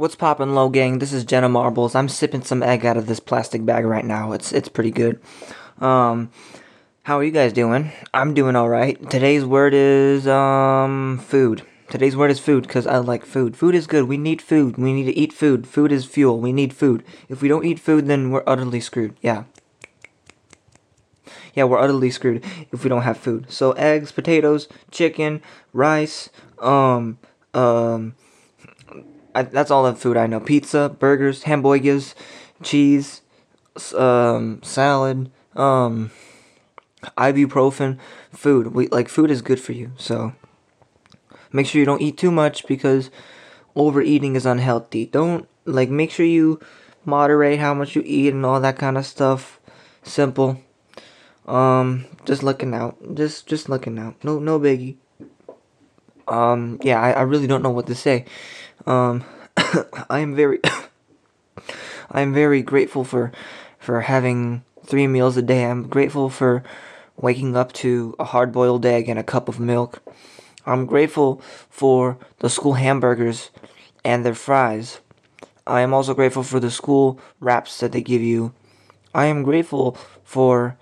What's poppin', low gang? This is Jenna Marbles. I'm sipping some egg out of this plastic bag right now. It's it's pretty good. Um, how are you guys doing? I'm doing all right. Today's word is um food. Today's word is food because I like food. Food is good. We need food. We need to eat food. Food is fuel. We need food. If we don't eat food, then we're utterly screwed. Yeah. Yeah, we're utterly screwed if we don't have food. So eggs, potatoes, chicken, rice, um, um, I, that's all the food I know. Pizza, burgers, hamburgers, cheese, um, salad, um, ibuprofen, food. We like food is good for you. So make sure you don't eat too much because overeating is unhealthy. Don't like make sure you moderate how much you eat and all that kind of stuff. Simple. Um, just looking out. Just just looking out. No no biggie. Um, yeah, I, I really don't know what to say. Um, I am very I am very grateful for for having three meals a day. I'm grateful for waking up to a hard boiled egg and a cup of milk. I'm grateful for the school hamburgers and their fries. I am also grateful for the school wraps that they give you. I am grateful for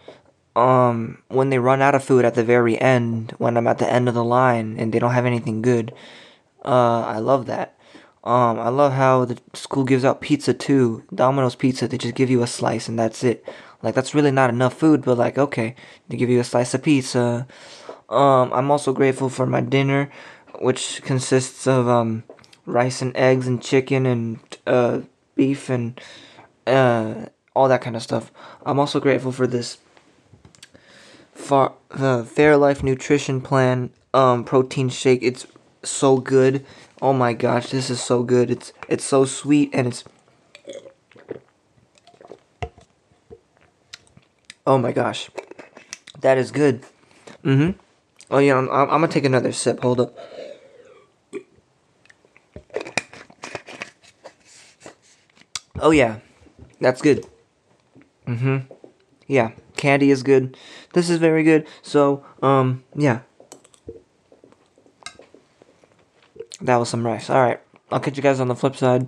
um when they run out of food at the very end when I'm at the end of the line and they don't have anything good. Uh I love that. Um I love how the school gives out pizza too. Domino's pizza they just give you a slice and that's it. Like that's really not enough food but like okay, they give you a slice of pizza. Um I'm also grateful for my dinner which consists of um rice and eggs and chicken and uh beef and uh all that kind of stuff. I'm also grateful for this far the Fairlife nutrition plan um protein shake. It's so good. Oh my gosh, this is so good. It's it's so sweet and it's Oh my gosh. That is good. Mhm. Oh yeah, I'm, I'm, I'm gonna take another sip. Hold up. Oh yeah, that's good. Mhm. Yeah, candy is good. This is very good. So, um, yeah. That was some rice. Alright, I'll catch you guys on the flip side.